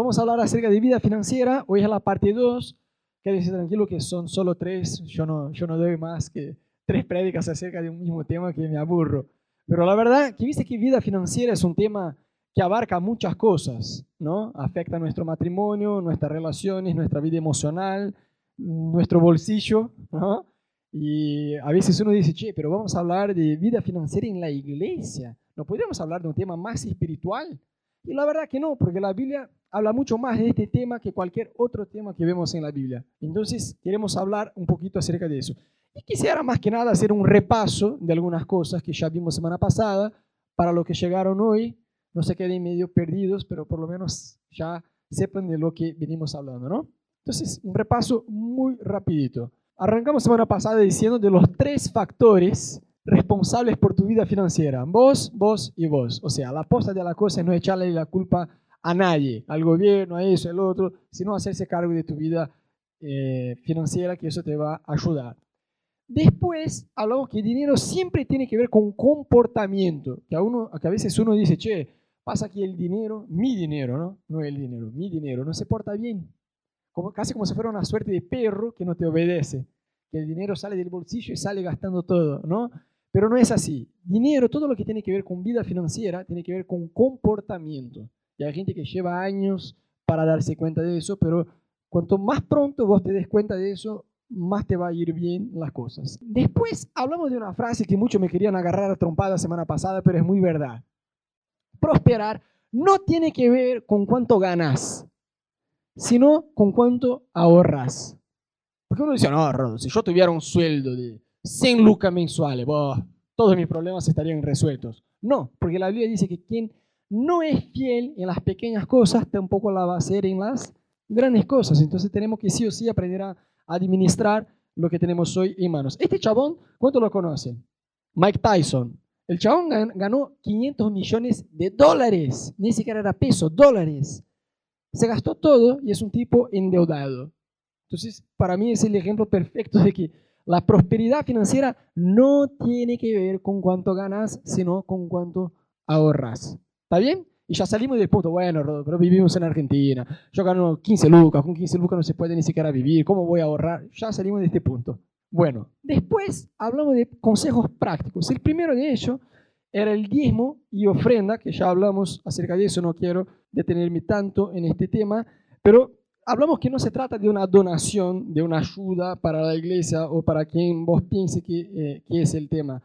vamos a hablar acerca de vida financiera. Hoy es la parte 2. Quédense tranquilo que son solo tres. Yo no, yo no doy más que tres prédicas acerca de un mismo tema que me aburro. Pero la verdad que viste que vida financiera es un tema que abarca muchas cosas, ¿no? Afecta nuestro matrimonio, nuestras relaciones, nuestra vida emocional, nuestro bolsillo, ¿no? Y a veces uno dice, che, pero vamos a hablar de vida financiera en la iglesia. ¿No podríamos hablar de un tema más espiritual? Y la verdad que no, porque la Biblia habla mucho más de este tema que cualquier otro tema que vemos en la Biblia. Entonces, queremos hablar un poquito acerca de eso. Y quisiera más que nada hacer un repaso de algunas cosas que ya vimos semana pasada, para los que llegaron hoy, no se queden medio perdidos, pero por lo menos ya sepan de lo que venimos hablando, ¿no? Entonces, un repaso muy rapidito. Arrancamos semana pasada diciendo de los tres factores responsables por tu vida financiera. Vos, vos y vos. O sea, la posta de la cosa es no echarle la culpa a nadie, al gobierno, a eso, al otro, sino hacerse cargo de tu vida eh, financiera, que eso te va a ayudar. Después hablamos que el dinero siempre tiene que ver con comportamiento, que a, uno, que a veces uno dice, che, pasa que el dinero, mi dinero, ¿no? No el dinero, mi dinero, no se porta bien. Como, casi como si fuera una suerte de perro que no te obedece, que el dinero sale del bolsillo y sale gastando todo, ¿no? Pero no es así. Dinero, todo lo que tiene que ver con vida financiera, tiene que ver con comportamiento. Hay gente que lleva años para darse cuenta de eso, pero cuanto más pronto vos te des cuenta de eso, más te va a ir bien las cosas. Después hablamos de una frase que muchos me querían agarrar a trompada semana pasada, pero es muy verdad. Prosperar no tiene que ver con cuánto ganas, sino con cuánto ahorras. Porque uno dice, no, si yo tuviera un sueldo de 100 lucas mensuales, todos mis problemas estarían resueltos. No, porque la Biblia dice que quien no es fiel en las pequeñas cosas, tampoco la va a hacer en las grandes cosas. Entonces tenemos que sí o sí aprender a administrar lo que tenemos hoy en manos. Este chabón, ¿cuánto lo conocen? Mike Tyson. El chabón ganó 500 millones de dólares, ni siquiera era peso, dólares. Se gastó todo y es un tipo endeudado. Entonces, para mí es el ejemplo perfecto de que la prosperidad financiera no tiene que ver con cuánto ganas, sino con cuánto ahorras. ¿Está bien? Y ya salimos del punto, bueno, pero vivimos en Argentina, yo gano 15 lucas, con 15 lucas no se puede ni siquiera vivir, ¿cómo voy a ahorrar? Ya salimos de este punto. Bueno, después hablamos de consejos prácticos. El primero de ellos era el diezmo y ofrenda, que ya hablamos acerca de eso, no quiero detenerme tanto en este tema, pero hablamos que no se trata de una donación, de una ayuda para la iglesia o para quien vos piense que, eh, que es el tema.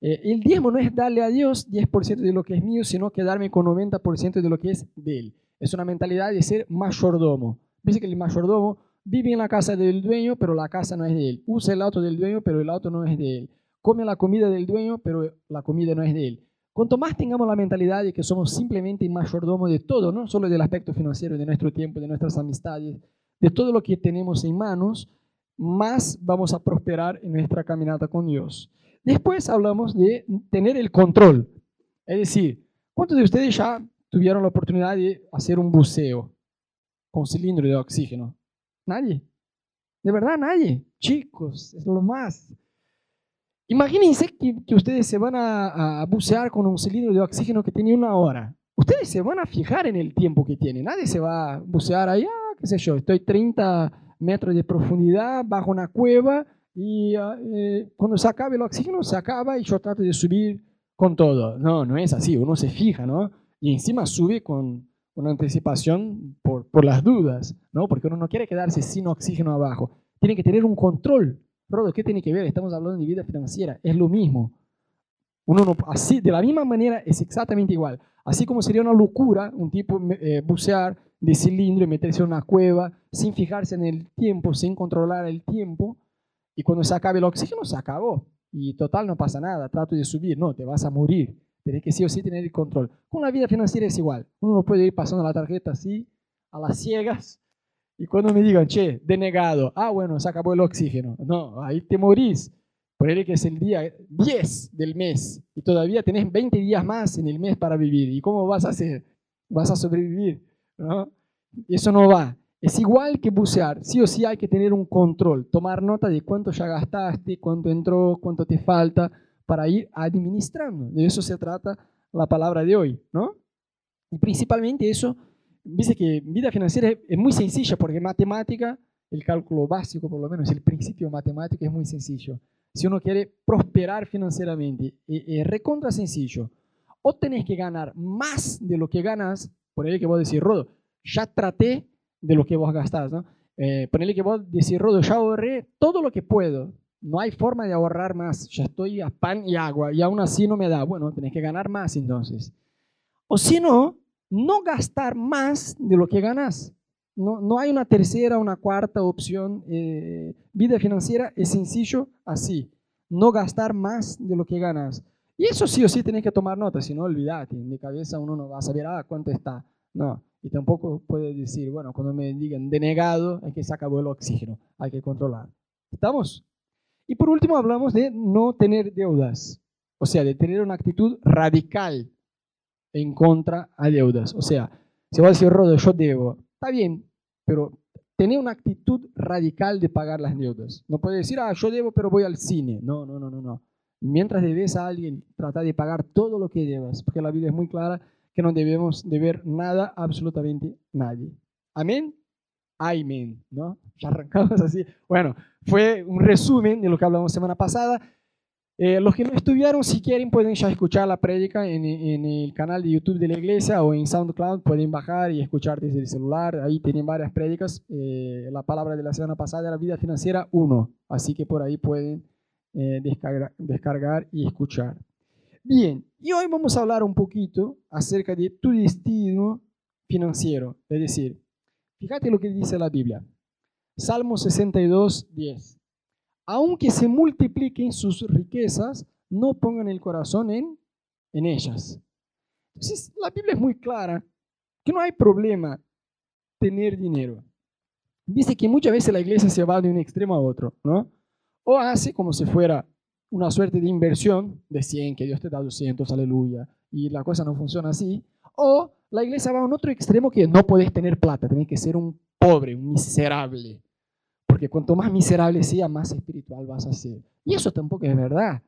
Eh, el diezmo no es darle a Dios 10% de lo que es mío, sino quedarme con 90% de lo que es de Él. Es una mentalidad de ser mayordomo. Dice que el mayordomo vive en la casa del dueño, pero la casa no es de él. Usa el auto del dueño, pero el auto no es de él. Come la comida del dueño, pero la comida no es de él. Cuanto más tengamos la mentalidad de que somos simplemente mayordomo de todo, no solo del aspecto financiero, de nuestro tiempo, de nuestras amistades, de todo lo que tenemos en manos, más vamos a prosperar en nuestra caminata con Dios. Después hablamos de tener el control. Es decir, ¿cuántos de ustedes ya tuvieron la oportunidad de hacer un buceo con cilindro de oxígeno? Nadie. De verdad, nadie. Chicos, es lo más. Imagínense que, ustedes se van a, bucear con un cilindro de oxígeno que tiene una hora. Ustedes se van a fijar en el tiempo que tiene. Nadie se va a bucear ahí, ah, qué sé yo, estoy 30 metros de profundidad bajo una cueva y ah, eh, cuando se acabe el oxígeno, se acaba y yo trato de subir con todo. No, no es así, uno se fija, ¿no? Y encima sube con una anticipación por, por las dudas, ¿no? Porque uno no quiere quedarse sin oxígeno abajo. Tiene que tener un control. Rodo, ¿qué tiene que ver? Estamos hablando de vida financiera, es lo mismo. Uno no, así, de la misma manera, es exactamente igual. Así como sería una locura un tipo eh, bucear de cilindro y meterse en una cueva sin fijarse en el tiempo, sin controlar el tiempo, y cuando se acabe el oxígeno, se acabó. Y total, no pasa nada, trato de subir. No, te vas a morir. Tienes que sí o sí tener el control. Con la vida financiera es igual. Uno no puede ir pasando la tarjeta así, a las ciegas. Y cuando me digan, che, denegado, ah, bueno, se acabó el oxígeno. No, ahí te morís. Ponele que es el día 10 del mes y todavía tenés 20 días más en el mes para vivir. ¿Y cómo vas a hacer? ¿Vas a sobrevivir? ¿No? Eso no va. Es igual que bucear, sí o sí hay que tener un control, tomar nota de cuánto ya gastaste, cuánto entró, cuánto te falta, para ir administrando. De eso se trata la palabra de hoy, ¿no? Y principalmente eso dice que vida financiera es muy sencilla porque matemática, el cálculo básico por lo menos, el principio matemático es muy sencillo. Si uno quiere prosperar financieramente, es recontra sencillo. O tenés que ganar más de lo que ganas, por ahí que vos decís, Rodo, ya traté de lo que vos gastás, ¿no? Eh, ponele que vos decís, Rodo, ya ahorré todo lo que puedo, no hay forma de ahorrar más, ya estoy a pan y agua y aún así no me da. Bueno, tenés que ganar más entonces. O si no, no gastar más de lo que ganas. No, no hay una tercera, una cuarta opción. Eh, vida financiera es sencillo así. No gastar más de lo que ganas. Y eso sí o sí tenés que tomar nota, si no, olvídate. De cabeza uno no va a saber, ah, cuánto está. No. Y tampoco puede decir, bueno, cuando me digan denegado, hay que sacar el oxígeno, hay que controlar. ¿Estamos? Y por último hablamos de no tener deudas, o sea, de tener una actitud radical en contra a deudas. O sea, si va a decir, Rodo, yo debo, está bien, pero tener una actitud radical de pagar las deudas. No puede decir, ah, yo debo, pero voy al cine. No, no, no, no, no. Mientras debes a alguien, trata de pagar todo lo que debas, porque la Biblia es muy clara que no debemos deber nada absolutamente nadie. Amén. Amén, ¿no? Ya arrancamos así. Bueno, fue un resumen de lo que hablamos semana pasada. Eh, los que no estuvieron, si quieren, pueden ya escuchar la prédica en, el canal de YouTube de la iglesia o en SoundCloud. Pueden bajar y escuchar desde el celular. Ahí tienen varias prédicas. Eh, la palabra de la semana pasada era vida financiera 1. Así que por ahí pueden eh, descargar, descargar y escuchar. Bien, y hoy vamos a hablar un poquito acerca de tu destino financiero. Es decir, fíjate lo que dice la Biblia. Salmo 62, 10. Aunque se multipliquen sus riquezas, no pongan el corazón en, en ellas. Entonces, la Biblia es muy clara que no hay problema tener dinero. Dice que muchas veces la iglesia se va de un extremo a otro, ¿no? O hace como si fuera una suerte de inversión de 100, que Dios te da 200, aleluya, y la cosa no funciona así. O la iglesia va a un otro extremo que no puedes tener plata, tienes que ser un pobre, un miserable porque cuanto más miserable sea, más espiritual vas a ser. Y eso tampoco es verdad.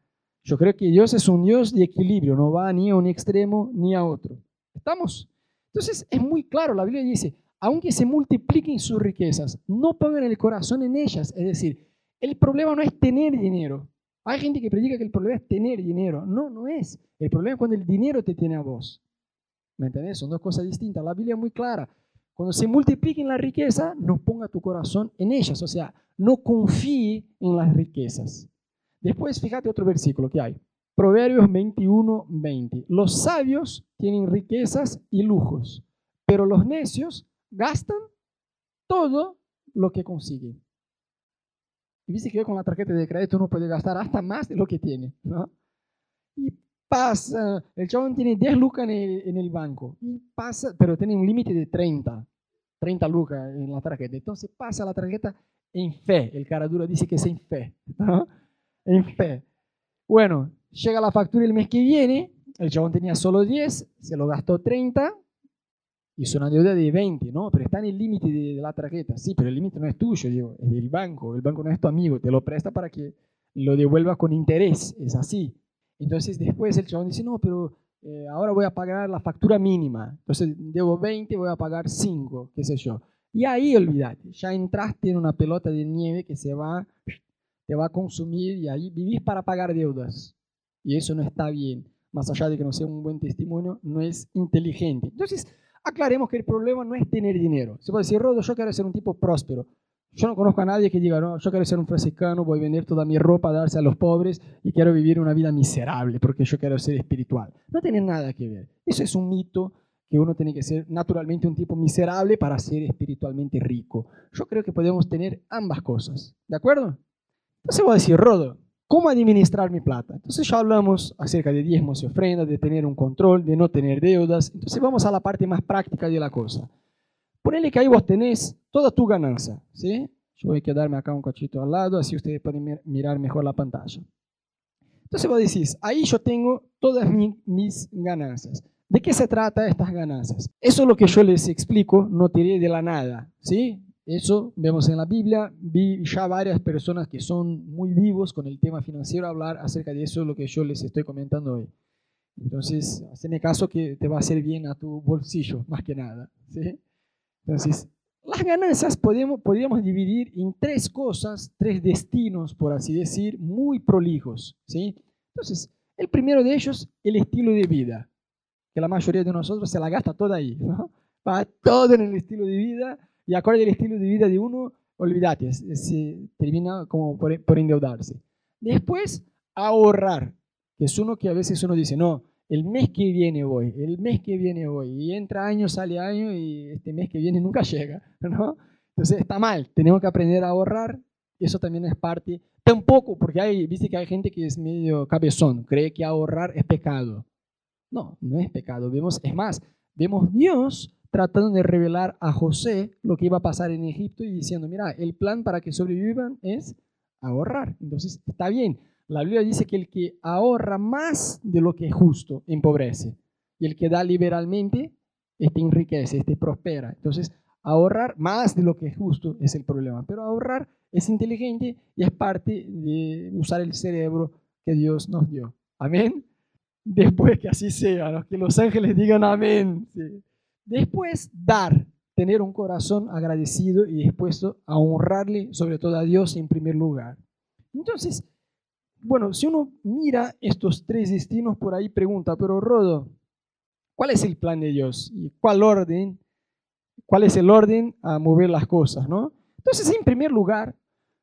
Yo creo que Dios es un Dios de equilibrio, no va ni a un extremo ni a otro. ¿Estamos? Entonces es muy claro, la Biblia dice, aunque se multipliquen sus riquezas, no pongan el corazón en ellas. Es decir, el problema no es tener dinero. Hay gente que predica que el problema es tener dinero. No, no es. El problema es cuando el dinero te tiene a vos. ¿Me entendés? Son dos cosas distintas. La Biblia es muy clara. Cuando se multipliquen la riqueza, no ponga tu corazón en ellas, o sea, no confíe en las riquezas. Después, fíjate otro versículo que hay. Proverbios 21, 20. Los sabios tienen riquezas y lujos, pero los necios gastan todo lo que consiguen. Y dice que con la tarjeta de crédito uno puede gastar hasta más de lo que tiene. ¿no? Y pasa, el chabón tiene 10 lucas en el, en el banco, y pasa, pero tiene un límite de 30, 30 lucas en la tarjeta. Entonces pasa la tarjeta en fe. El cara duro dice que es en fe. En fe. Bueno, llega la factura el mes que viene, el chabón tenía solo 10, se lo gastó 30, hizo una deuda de 20, ¿no? Pero está en el límite de, de, la tarjeta. Sí, pero el límite no es tuyo, digo, es del banco. El banco no es tu amigo, te lo presta para que lo devuelva con interés. Es así. Entonces después el chabón dice, no, pero eh, ahora voy a pagar la factura mínima. Entonces debo 20, voy a pagar 5, qué sé yo. Y ahí olvídate, ya entraste en una pelota de nieve que se va, te va a consumir y ahí vivís para pagar deudas. Y eso no está bien. Más allá de que no sea un buen testimonio, no es inteligente. Entonces, aclaremos que el problema no es tener dinero. Se puede decir, Rodo, yo quiero ser un tipo próspero. Yo no conozco a nadie que diga, no, yo quiero ser un franciscano, voy a vender toda mi ropa, darse a los pobres y quiero vivir una vida miserable porque yo quiero ser espiritual. No tiene nada que ver. Eso es un mito que uno tiene que ser naturalmente un tipo miserable para ser espiritualmente rico. Yo creo que podemos tener ambas cosas. ¿De acuerdo? Entonces voy a decir, Rodo, ¿cómo administrar mi plata? Entonces ya hablamos acerca de diezmos y ofrendas, de tener un control, de no tener deudas. Entonces vamos a la parte más práctica de la cosa. Ponele que ahí vos tenés toda tu ganancia, ¿sí? Yo voy a quedarme acá un cachito al lado, así ustedes pueden mirar mejor la pantalla. Entonces vos decís, ahí yo tengo todas mis ganancias. ¿De qué se trata estas ganancias? Eso es lo que yo les explico, no tiré de la nada, ¿sí? Eso vemos en la Biblia, vi ya varias personas que son muy vivos con el tema financiero hablar acerca de eso, lo que yo les estoy comentando hoy. Entonces, hazme caso que te va a hacer bien a tu bolsillo, más que nada, ¿sí? Entonces, las ganancias podemos, podríamos dividir en tres cosas, tres destinos, por así decir, muy prolijos. ¿sí? Entonces, el primero de ellos, el estilo de vida, que la mayoría de nosotros se la gasta toda ahí. ¿no? Va todo en el estilo de vida y acorde al estilo de vida de uno, olvídate, se termina como por, por endeudarse. Después, ahorrar, que es uno que a veces uno dice, no, el mes que viene voy, el mes que viene voy, y entra año, sale año, y este mes que viene nunca llega, ¿no? Entonces está mal, tenemos que aprender a ahorrar, eso también es parte, tampoco, porque hay, viste que hay gente que es medio cabezón, cree que ahorrar es pecado. No, no es pecado, vemos, es más, vemos Dios tratando de revelar a José lo que iba a pasar en Egipto y diciendo, mira, el plan para que sobrevivan es ahorrar. Entonces, está bien, la Biblia dice que el que ahorra más de lo que es justo empobrece. Y el que da liberalmente, este enriquece, este prospera. Entonces, ahorrar más de lo que es justo es el problema. Pero ahorrar es inteligente y es parte de usar el cerebro que Dios nos dio. Amén. Después que así sea, que los ángeles digan amén. Después, dar, tener un corazón agradecido y dispuesto a honrarle, sobre todo a Dios en primer lugar. Entonces, bueno, si uno mira estos tres destinos por ahí, pregunta, pero Rodo, ¿cuál es el plan de Dios? ¿Y cuál orden? ¿Cuál es el orden a mover las cosas? ¿no? Entonces, en primer lugar,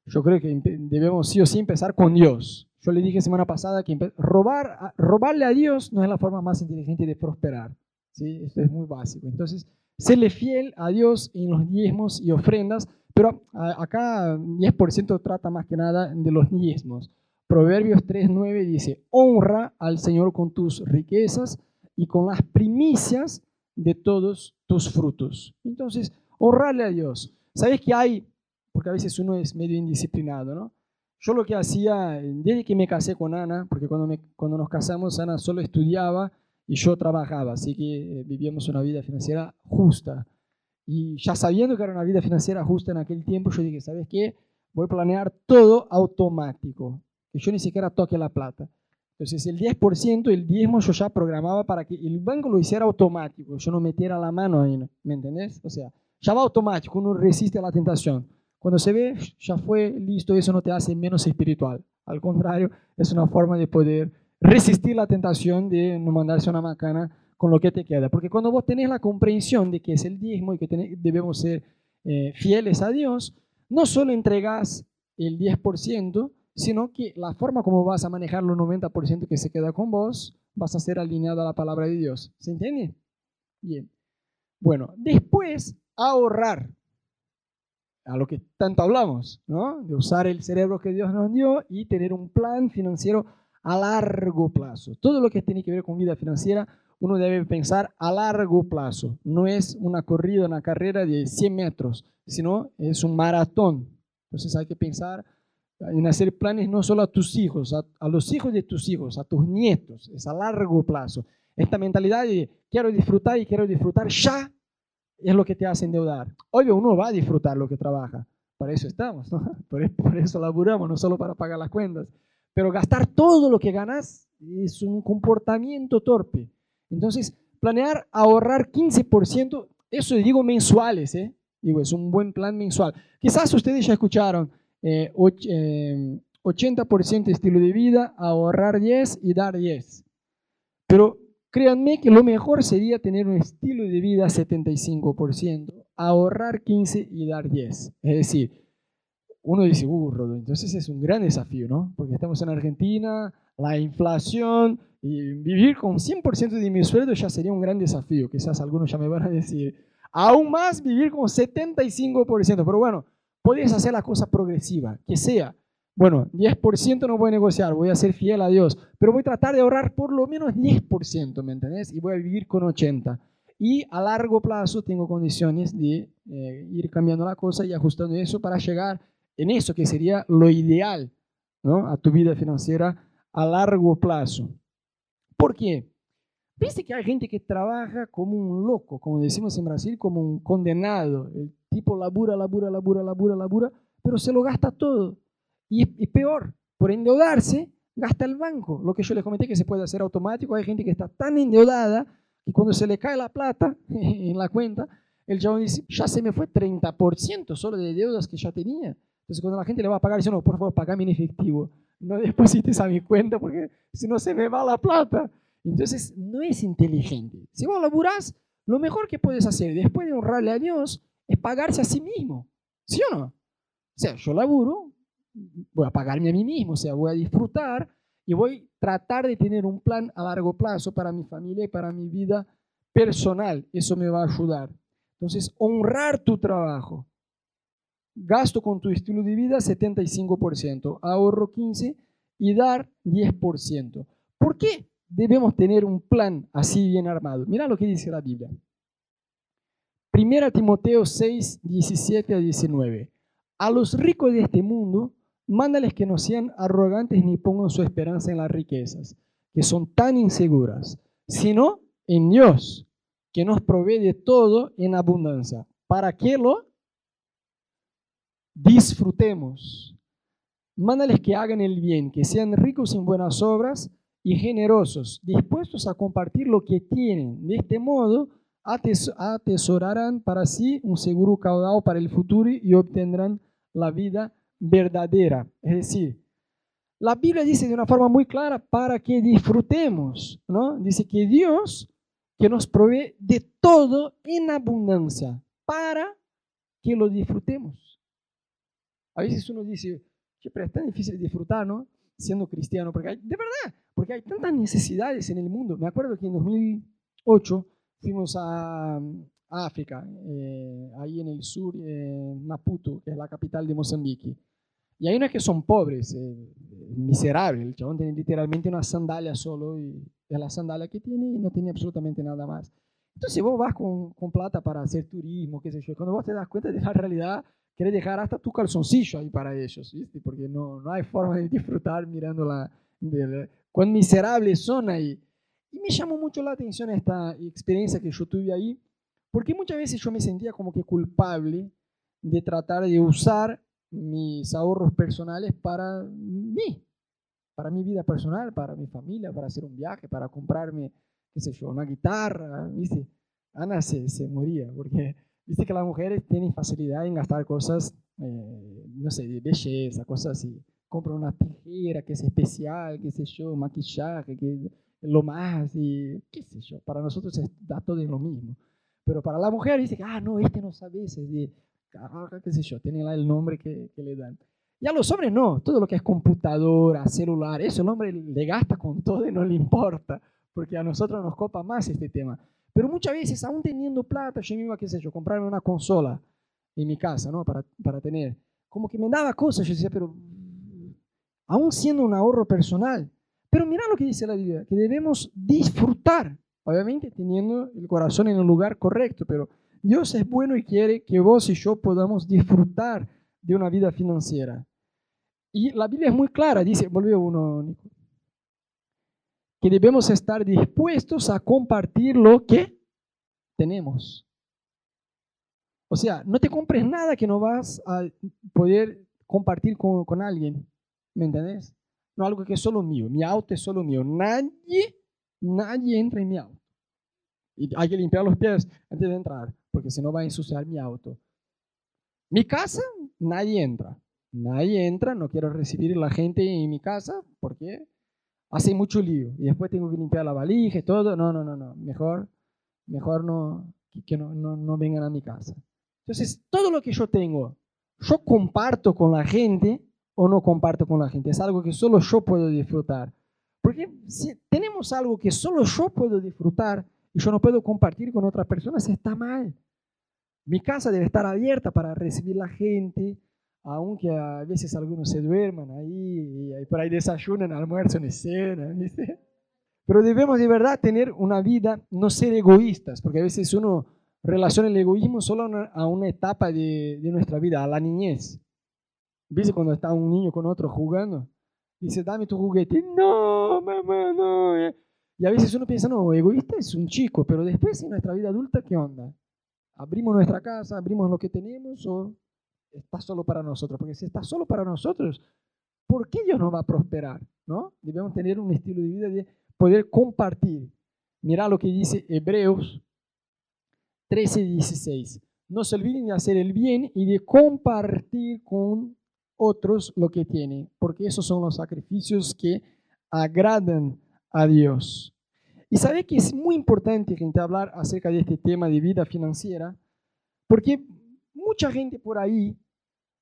yo creo que debemos sí o sí empezar con Dios. Yo le dije semana pasada que robar, robarle a Dios no es la forma más inteligente de prosperar. ¿Sí? Esto es muy básico. Entonces, serle fiel a Dios en los diezmos y ofrendas, pero acá 10% trata más que nada de los diezmos. Proverbios 3.9 dice, honra al Señor con tus riquezas y con las primicias de todos tus frutos. Entonces, honrarle a Dios. ¿Sabes que hay? Porque a veces uno es medio indisciplinado, ¿no? Yo lo que hacía, desde que me casé con Ana, porque cuando, cuando nos casamos, Ana solo estudiaba y yo trabajaba, así que eh, vivíamos una vida financiera justa. Y ya sabiendo que era una vida financiera justa en aquel tiempo, yo dije, ¿sabes qué? Voy a planear todo automático que yo ni siquiera toque la plata. Entonces el 10%, el diezmo yo ya programaba para que el banco lo hiciera automático, yo no metiera la mano ahí, ¿me entendés? O sea, ya va automático, uno resiste a la tentación. Cuando se ve, ya fue listo, eso no te hace menos espiritual. Al contrario, es una forma de poder resistir la tentación de no mandarse una macana con lo que te queda. Porque cuando vos tenés la comprensión de que es el diezmo y que debemos ser eh, fieles a Dios, no solo entregás el 10%, sino que la forma como vas a manejar los 90% que se queda con vos, vas a ser alineado a la palabra de Dios. ¿Se entiende? Bien. Bueno, después ahorrar, a lo que tanto hablamos, ¿no? De usar el cerebro que Dios nos dio y tener un plan financiero a largo plazo. Todo lo que tiene que ver con vida financiera, uno debe pensar a largo plazo. No es una corrida, una carrera de 100 metros, sino es un maratón. Entonces hay que pensar en hacer planes no solo a tus hijos, a, los hijos de tus hijos, a tus nietos, es a largo plazo. Esta mentalidad de quiero disfrutar y quiero disfrutar ya es lo que te hace endeudar. Obvio, uno va a disfrutar lo que trabaja, para eso estamos, por, por eso laburamos, no solo para pagar las cuentas. Pero gastar todo lo que ganas es un comportamiento torpe. Entonces, planear ahorrar 15%, eso digo mensuales, ¿eh? Digo, es un buen plan mensual. Quizás ustedes ya escucharon, 80% eh, estilo de vida, ahorrar 10 y dar 10. Pero créanme que lo mejor sería tener un estilo de vida 75%, ahorrar 15 y dar 10. Es decir, uno dice, uh, entonces es un gran desafío, ¿no? Porque estamos en Argentina, la inflación, y vivir con 100% de mi sueldo ya sería un gran desafío. Quizás algunos ya me van a decir, aún más vivir con 75%, pero bueno, Puedes hacer la cosa progresiva, que sea, bueno, 10% no voy a negociar, voy a ser fiel a Dios, pero voy a tratar de ahorrar por lo menos 10%, ¿me entendés? Y voy a vivir con 80%. Y a largo plazo tengo condiciones de eh, ir cambiando la cosa y ajustando eso para llegar en eso que sería lo ideal ¿no? a tu vida financiera a largo plazo. ¿Por qué? Viste que hay gente que trabaja como un loco, como decimos en Brasil, como un condenado. El tipo labura, labura, labura, labura, labura, pero se lo gasta todo. Y, peor, por endeudarse, gasta el banco. Lo que yo les comenté que se puede hacer automático. Hay gente que está tan endeudada que cuando se le cae la plata en la cuenta, el chabón dice, ya se me fue 30% solo de deudas que ya tenía. Entonces cuando la gente le va a pagar, dice, no, por favor, pagame en efectivo. No deposites a mi cuenta porque si no se me va la plata. Entonces no es inteligente. Si vos laburás, lo mejor que puedes hacer después de honrarle a Dios es pagarse a sí mismo. ¿Sí o no? O sea, yo laburo, voy a pagarme a mí mismo, o sea, voy a disfrutar y voy a tratar de tener un plan a largo plazo para mi familia y para mi vida personal. Eso me va a ayudar. Entonces, honrar tu trabajo. Gasto con tu estilo de vida 75%, ahorro 15% y dar 10%. ¿Por qué debemos tener un plan así bien armado? Mira lo que dice la Biblia. Primera Timoteo 6, 17 a 19. A los ricos de este mundo mándales que no sean arrogantes ni pongan su esperanza en las riquezas, que son tan inseguras, sino en Dios, que nos provee de todo en abundancia, para que lo disfrutemos. Mándales que hagan el bien, que sean ricos en buenas obras y generosos, dispuestos a compartir lo que tienen. De este modo, atesorarán para sí un seguro caudal para el futuro y obtendrán la vida verdadera. Es decir, la Biblia dice de una forma muy clara para que disfrutemos, ¿no? Dice que Dios que nos provee de todo en abundancia para que lo disfrutemos. A veces uno dice, pero es tan difícil disfrutar, ¿no? Siendo cristiano, porque hay, de verdad, porque hay tantas necesidades en el mundo. Me acuerdo que en 2008 fuimos a, África, eh, ahí en el sur, en Maputo, que es la capital de Mozambique. Y hay unos que son pobres, eh, miserables. El chabón tiene literalmente una sandalia solo y es la sandalia que tiene y no tiene absolutamente nada más. Entonces vos vas con, con plata para hacer turismo, qué sé yo. Cuando vos te das cuenta de la realidad, querés dejar hasta tu calzoncillo ahí para ellos, ¿viste? Porque no, no hay forma de disfrutar mirando la, de, cuán miserables son ahí. Y me llamó mucho la atención esta experiencia que yo tuve ahí, porque muchas veces yo me sentía como que culpable de tratar de usar mis ahorros personales para mí, para mi vida personal, para mi familia, para hacer un viaje, para comprarme, qué sé yo, una guitarra, ¿viste? Ana se, se moría porque, viste que las mujeres tienen facilidad en gastar cosas, eh, no sé, de belleza, cosas así. Compran una tijera que es especial, qué sé yo, maquillaje, que lo más, y qué sé yo, para nosotros da todo lo mismo. Pero para la mujer dice, ah, no, este no sabe, es de, ah, qué sé yo, tiene el nombre que, que, le dan. Y a los hombres no, todo lo que es computadora, celular, eso el hombre le gasta con todo y no le importa, porque a nosotros nos copa más este tema. Pero muchas veces, aún teniendo plata, yo iba, qué sé yo, comprarme una consola en mi casa, ¿no? Para, para tener. Como que me daba cosas, yo decía, pero aún siendo un ahorro personal. Pero mira lo que dice la Biblia, que debemos disfrutar Obviamente teniendo el corazón en el lugar correcto, pero Dios es bueno y quiere que vos y yo podamos disfrutar de una vida financiera. Y la Biblia es muy clara, dice, volvió uno, Nico, que debemos estar dispuestos a compartir lo que tenemos. O sea, no te compres nada que no vas a poder compartir con, con alguien. ¿Me entendés? No algo que es solo mío. Mi auto es solo mío. Nadie nadie entra en mi auto. Y hay que limpiar los pies antes de entrar, porque si no va a ensuciar mi auto. Mi casa, nadie entra. Nadie entra, no quiero recibir la gente en mi casa porque hace mucho lío. Y después tengo que limpiar la valija y todo. No, no, no, no. Mejor, mejor no, que no, no, no vengan a mi casa. Entonces, todo lo que yo tengo, yo comparto con la gente o no comparto con la gente. Es algo que solo yo puedo disfrutar. Porque si tenemos algo que solo yo puedo disfrutar y yo no puedo compartir con otras personas, está mal. Mi casa debe estar abierta para recibir la gente, aunque a veces algunos se duerman ahí y por ahí desayunan, almuerzan y cenan, ¿viste? Pero debemos de verdad tener una vida, no ser egoístas, porque a veces uno relaciona el egoísmo solo a una, a una etapa de, de, nuestra vida, a la niñez. ¿Viste cuando está un niño con otro jugando? Dice, dame tu juguete. No, mamá, no. Eh". Y a veces uno piensa, no, egoísta es un chico, pero después en nuestra vida adulta, ¿qué onda? ¿Abrimos nuestra casa, abrimos lo que tenemos o está solo para nosotros? Porque si está solo para nosotros, ¿por qué Dios no va a prosperar? ¿No? Debemos tener un estilo de vida de poder compartir. Mira lo que dice Hebreos 13 y 16. No se olviden de hacer el bien y de compartir con otros lo que tienen, porque esos son los sacrificios que agradan a Dios. Y sabe que es muy importante, gente, hablar acerca de este tema de vida financiera, porque mucha gente por ahí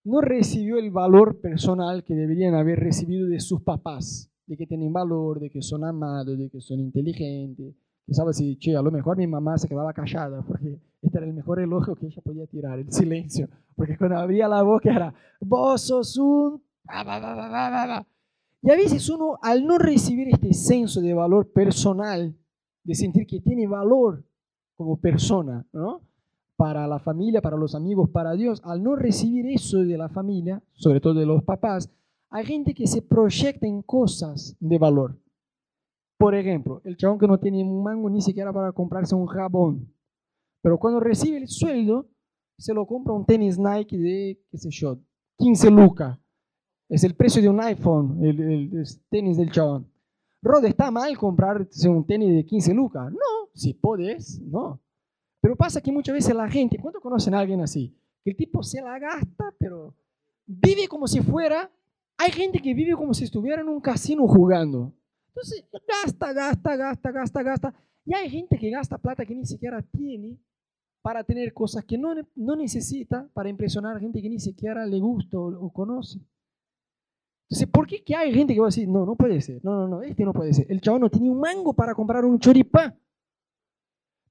no recibió el valor personal que deberían haber recibido de sus papás, de que tienen valor, de que son amados, de que son inteligentes, sabes si, che, a lo mejor mi mamá se quedaba callada, porque este era el mejor elogio que ella podía tirar, el silencio, porque cuando abría la boca era, vos sos un... Y a veces uno, al no recibir este senso de valor personal, de sentir que tiene valor como persona, ¿no? Para la familia, para los amigos, para Dios, al no recibir eso de la familia, sobre todo de los papás, hay gente que se proyecta en cosas de valor. Por ejemplo, el chabón que no tiene un mango ni siquiera para comprarse un jabón, pero cuando recibe el sueldo, se lo compra un tenis Nike de, qué sé yo, 15 lucas. Es el precio de un iPhone, el, tenis del chabón. Rod, ¿está mal comprarse un tenis de 15 lucas? No, si puedes, no. Pero pasa que muchas veces la gente, ¿cuánto conocen a alguien así? Que el tipo se la gasta, pero vive como si fuera. Hay gente que vive como si estuviera en un casino jugando. Entonces, gasta, gasta, gasta, gasta, gasta. Y hay gente que gasta plata que ni siquiera tiene para tener cosas que no, no necesita para impresionar a gente que ni siquiera le gusta o, conoce. Entonces, ¿por qué que hay gente que va a decir, no, no puede ser, no, no, no, este no puede ser? El chavo no tiene un mango para comprar un choripán.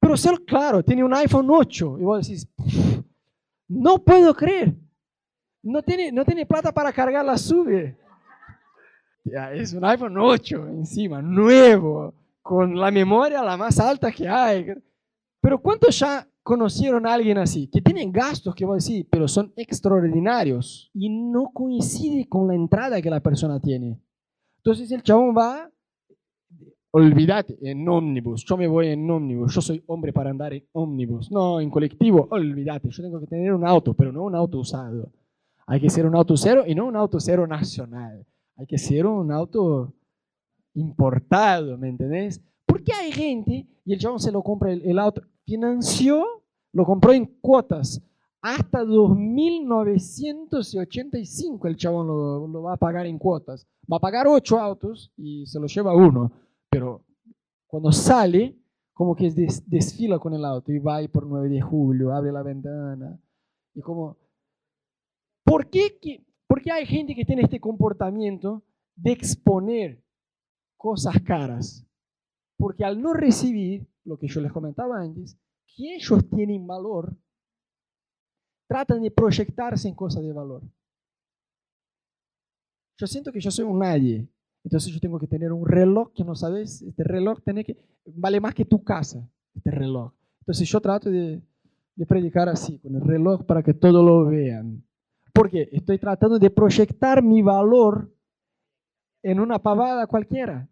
Pero claro, tiene un iPhone 8. Y vos decís, no puedo creer. No tiene, no tiene plata para cargar la sube. Es un iPhone 8 encima, nuevo, con la memoria la más alta que hay. Pero ¿cuántos ya conocieron a alguien así? Que tienen gastos, que voy a decir, pero son extraordinarios y no coincide con la entrada que la persona tiene. Entonces el chabón va, olvídate, en ómnibus, yo me voy en ómnibus, yo soy hombre para andar en ómnibus, no, en colectivo, olvídate, yo tengo que tener un auto, pero no un auto usado. Hay que ser un auto cero y no un auto cero nacional. Hay que ser un auto importado, ¿me entendés? Porque hay gente, y el chabón se lo compra el, auto, financió, lo compró en cuotas, hasta 2.985 el chabón lo, lo, va a pagar en cuotas. Va a pagar ocho autos y se lo lleva uno, pero cuando sale, como que desfila con el auto y va por 9 de julio, abre la ventana. Y como, ¿por qué? Que, porque hay gente que tiene este comportamiento de exponer cosas caras. Porque al no recibir lo que yo les comentaba antes, que ellos tienen valor, tratan de proyectarse en cosas de valor. Yo siento que yo soy un nadie, entonces yo tengo que tener un reloj que no sabes, este reloj tiene que, vale más que tu casa, este reloj. Entonces yo trato de, de predicar así, con el reloj para que todos lo vean. Porque estoy tratando de proyectar mi valor en una pavada cualquiera.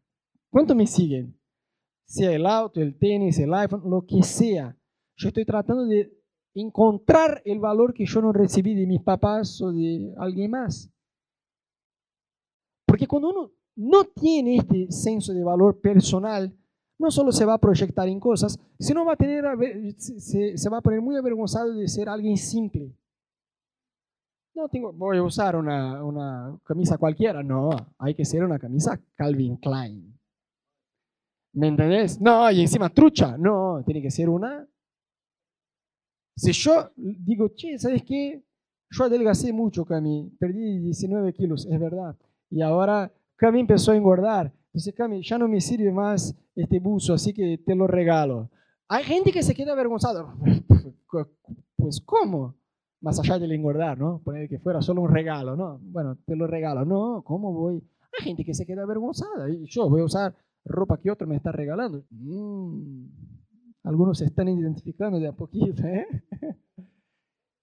¿Cuánto me siguen? Sea el auto, el tenis, el iPhone, lo que sea. Yo estoy tratando de encontrar el valor que yo no recibí de mis papás o de alguien más. Porque cuando uno no tiene este senso de valor personal, no solo se va a proyectar en cosas, sino va a tener, se, se va a poner muy avergonzado de ser alguien simple. No tengo, voy a usar una, una camisa cualquiera. No, hay que ser una camisa Calvin Klein. ¿Me entendés? No, y encima trucha. No, tiene que ser una. Si yo digo, che, ¿sabes qué? Yo adelgacé mucho, Cami. Perdí 19 kilos, es verdad. Y ahora Cami empezó a engordar. Entonces, Cami, ya no me sirve más este buzo, así que te lo regalo. Hay gente que se queda avergonzada. Pues, ¿cómo? más allá del engordar, ¿no? Poner que fuera solo un regalo, ¿no? Bueno, te lo regalo. No, ¿cómo voy? Hay gente que se queda avergonzada. Yo voy a usar ropa que otro me está regalando. Mm, algunos se están identificando de a poquito, ¿eh?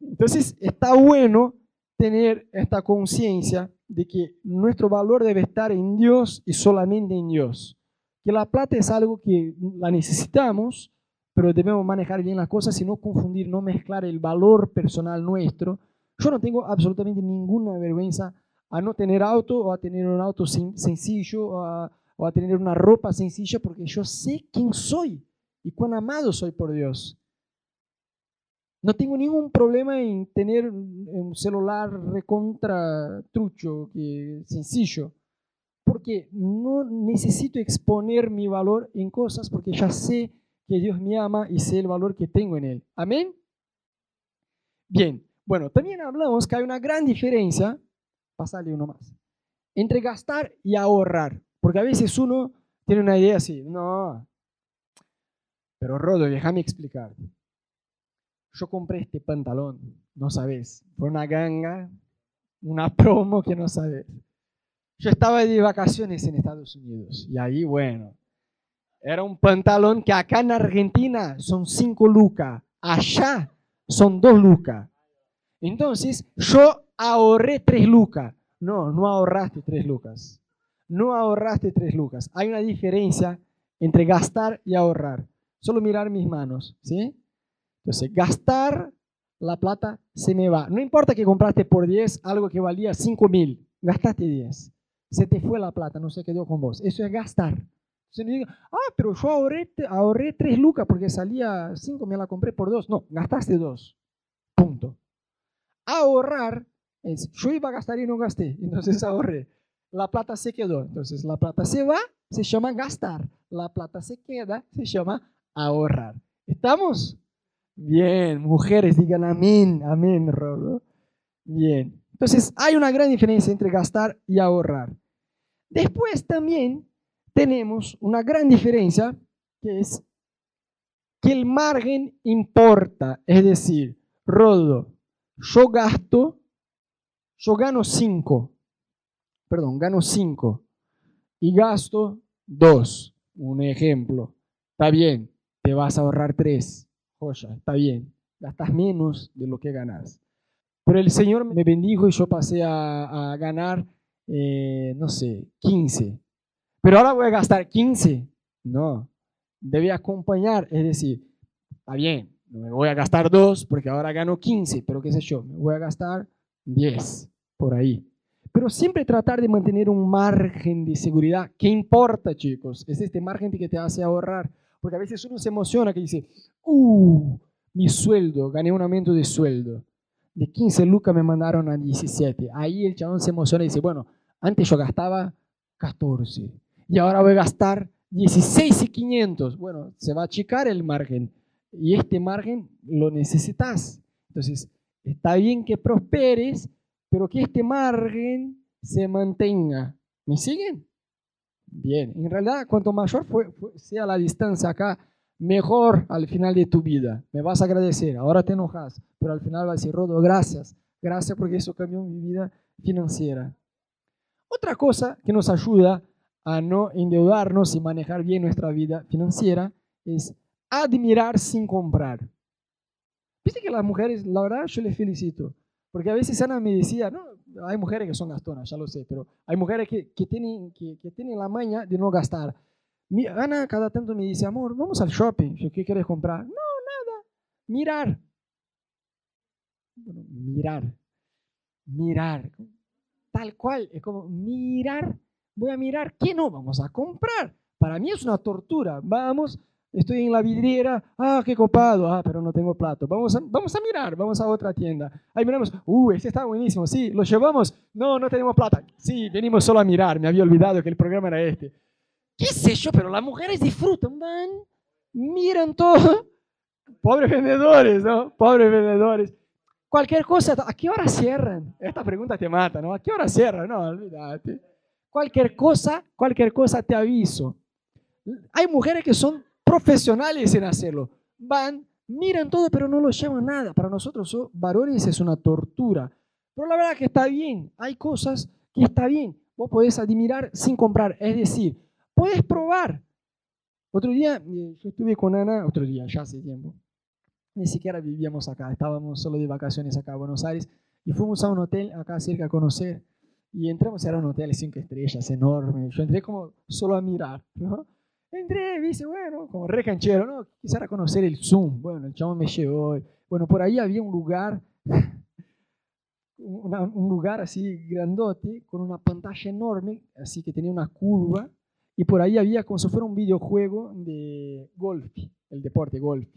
Entonces, está bueno tener esta conciencia de que nuestro valor debe estar en Dios y solamente en Dios. Que la plata es algo que la necesitamos, pero debemos manejar bien las cosas y no confundir, no mezclar el valor personal nuestro. Yo no tengo absolutamente ninguna vergüenza a no tener auto o a tener un auto sencillo o a, o a tener una ropa sencilla porque yo sé quién soy y cuán amado soy por Dios. No tengo ningún problema en tener un celular recontra trucho, sencillo, porque no necesito exponer mi valor en cosas porque ya sé que Dios me ama y sé el valor que tengo en Él. Amén. Bien, bueno, también hablamos que hay una gran diferencia, pasarle uno más, entre gastar y ahorrar, porque a veces uno tiene una idea así, no, pero Rodo, déjame explicar. Yo compré este pantalón, no sabes, fue una ganga, una promo que no sabes. Yo estaba de vacaciones en Estados Unidos y ahí, bueno, era un pantalón que acá en Argentina son 5 lucas, allá son 2 lucas. Entonces, yo ahorré 3 lucas. No, no ahorraste 3 lucas. No ahorraste 3 lucas. Hay una diferencia entre gastar y ahorrar. Solo mirar mis manos, ¿sí? Entonces, gastar la plata se me va. No importa que compraste por 10 algo que valía 5 mil, gastaste 10 se te fue la plata, no se quedó con vos. Eso es gastar. Se me diga, ah, pero yo ahorré, ahorré 3 lucas porque salía 5, me la compré por 2. No, gastaste 2. Punto. Ahorrar es, yo iba a gastar y no gasté, entonces ahorré. La plata se quedó, entonces la plata se va, se llama gastar. La plata se queda, se llama ahorrar. ¿Estamos? Bien, mujeres, digan amén, amén, Rodo. Bien. Entonces, hay una gran diferencia entre gastar y ahorrar. Después también tenemos una gran diferencia que es que el margen importa. Es decir, Rodo, yo gasto, yo gano 5, perdón, gano 5 y gasto 2. Un ejemplo. Está bien, te vas a ahorrar 3. Joya, está bien. Gastas menos de lo que ganas. Pero el Señor me bendijo y yo pasé a, ganar, eh, no sé, 15. Pero ahora voy a gastar 15. No, debe acompañar, es decir, está bien, me voy a gastar 2 porque ahora gano 15, pero qué sé yo, me voy a gastar 10 por ahí. Pero siempre tratar de mantener un margen de seguridad. ¿Qué importa, chicos? Es este margen que te hace ahorrar. Porque a veces uno se emociona que dice, uh, mi sueldo, gané un aumento de sueldo de 15 lucas me mandaron a 17. Ahí el chabón se emociona y dice, bueno, antes yo gastaba 14 y ahora voy a gastar 16 y 500. Bueno, se va a achicar el margen y este margen lo necesitas. Entonces, está bien que prosperes, pero que este margen se mantenga. ¿Me siguen? Bien, en realidad, cuanto mayor sea la distancia acá mejor al final de tu vida. Me vas a agradecer, ahora te enojas, pero al final vas a decir, Rodo, gracias, gracias porque eso cambió mi vida financiera. Otra cosa que nos ayuda a no endeudarnos y manejar bien nuestra vida financiera es admirar sin comprar. Viste que las mujeres, la verdad, yo les felicito. Porque a veces Ana me decía, no, hay mujeres que son gastonas, ya lo sé, pero hay mujeres que, tienen, que tienen la maña de no gastar. Ana cada tanto me dice, amor, vamos al shopping. ¿Qué quieres comprar? No, nada. Mirar. mirar. Mirar. Tal cual. Es como mirar. Voy a mirar. ¿Qué no vamos a comprar? Para mí es una tortura. Vamos, estoy en la vidriera. Ah, qué copado. Ah, pero no tengo plato. Vamos a, vamos a mirar. Vamos a otra tienda. Ahí miramos. Uh, este está buenísimo. Sí, ¿lo llevamos? No, no tenemos plata. Sí, venimos solo a mirar. Me había olvidado que el programa era este qué sé yo, pero las mujeres disfrutan, van, miran todo. Pobres vendedores, ¿no? Pobres vendedores. Cualquier cosa, ¿a qué hora cierran? Esta pregunta te mata, ¿no? ¿A qué hora cierran? No, olvídate. Cualquier cosa, cualquier cosa te aviso. Hay mujeres que son profesionales en hacerlo. Van, miran todo, pero no lo llevan nada. Para nosotros, varones, es una tortura. Pero la verdad que está bien. Hay cosas que está bien. Vos podés admirar sin comprar. Es decir, Puedes probar. Otro día, eh, yo estuve con Ana, otro día, ya hace tiempo. Ni siquiera vivíamos acá, estábamos solo de vacaciones acá en Buenos Aires y fuimos a un hotel acá cerca a conocer. Y entramos, era un hotel cinco estrellas, enorme. Yo entré como solo a mirar. Entré, dice, bueno, como re canchero, ¿no? Quisiera conocer el Zoom. Bueno, el chavo me llevó. Bueno, por ahí había un lugar, un lugar así grandote, con una pantalla enorme, así que tenía una curva y por ahí había como si fuera un videojuego de golf, el deporte golf.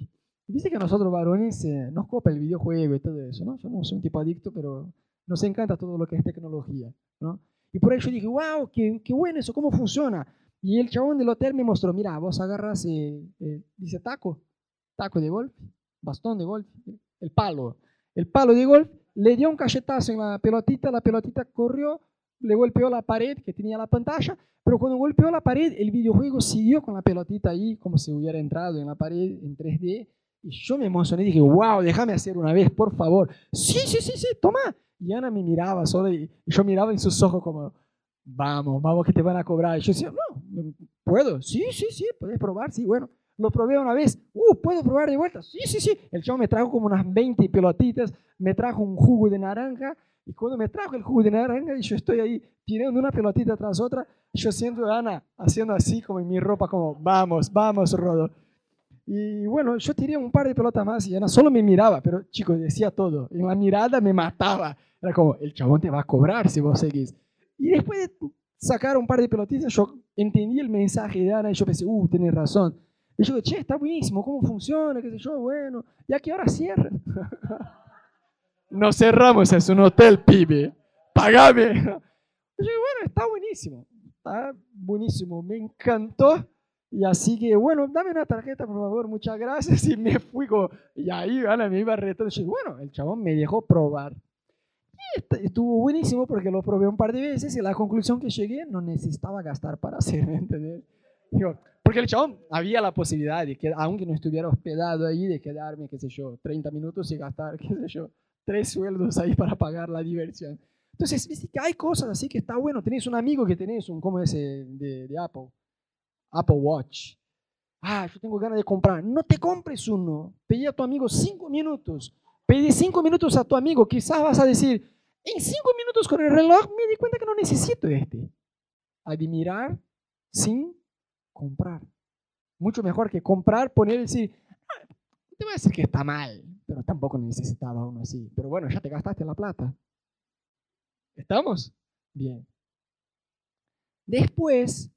Viste que a nosotros varones eh, nos copa el videojuego y todo eso, ¿no? Yo no soy un tipo adicto, pero nos encanta todo lo que es tecnología, ¿no? Y por eso yo dije, wow, qué, qué bueno eso, cómo funciona. Y el chabón del hotel me mostró, mira, vos agarras, eh, eh, dice taco, taco de golf, bastón de golf, el palo, el palo de golf, le dio un cachetazo en la pelotita, la pelotita corrió, le golpeó la pared que tenía la pantalla, pero cuando golpeó la pared, el videojuego siguió con la pelotita ahí, como si hubiera entrado en la pared en 3D. Y yo me emocioné y dije, wow, déjame hacer una vez, por favor. Sí, sí, sí, sí, toma. Y Ana me miraba solo y, yo miraba en sus ojos como, vamos, vamos que te van a cobrar. Y yo decía, no, ¿puedo? Sí, sí, sí, puedes probar, sí, bueno. Lo probé una vez, uh, ¿puedo probar de vuelta? Sí, sí, sí. El chavo me trajo como unas 20 pelotitas, me trajo un jugo de naranja y cuando me trajo el jugo de naranja y yo estoy ahí tirando una pelotita tras otra, yo siento a Ana haciendo así como en mi ropa, como, vamos, vamos, Rodo. Y bueno, yo tiré un par de pelotas más y Ana solo me miraba, pero chicos, decía todo. En la mirada me mataba. Era como, el chabón te va a cobrar si vos seguís. Y después de sacar un par de pelotitas, yo entendí el mensaje de Ana y yo pensé, uh, tenés razón. Y yo, che, está buenísimo, ¿cómo funciona? ¿Qué sé yo? Bueno, ¿ya qué hora cierran? no cerramos, es un hotel, pibe. Pagame. Y yo, bueno, está buenísimo. Está buenísimo, me encantó. Y así que, bueno, dame una tarjeta, por favor, muchas gracias. Y me fui como, y ahí Ana me iba retando. Y bueno, el chabón me dejó probar. Estuvo buenísimo porque lo probé un par de veces y la conclusión que llegué no necesitaba gastar para hacer, ¿entendés? Digo, porque el chabón había la posibilidad de que, aunque no estuviera hospedado ahí, de quedarme, qué sé yo, 30 minutos y gastar, qué sé yo, tres sueldos ahí para pagar la diversión. Entonces, viste que hay cosas así que está bueno. Tenés un amigo que tenés un, ¿cómo es? De, de Apple. Apple Watch. Ah, yo tengo ganas de comprar. No te compres uno. Pedí a tu amigo cinco minutos. Pedí cinco minutos a tu amigo. Quizás vas a decir, en cinco minutos con el reloj me di cuenta que no necesito este. Admirar sin comprar. Mucho mejor que comprar, poner y decir, ah, te voy a decir que está mal, pero tampoco necesitaba uno así. Pero bueno, ya te gastaste la plata. ¿Estamos? Bien. Después,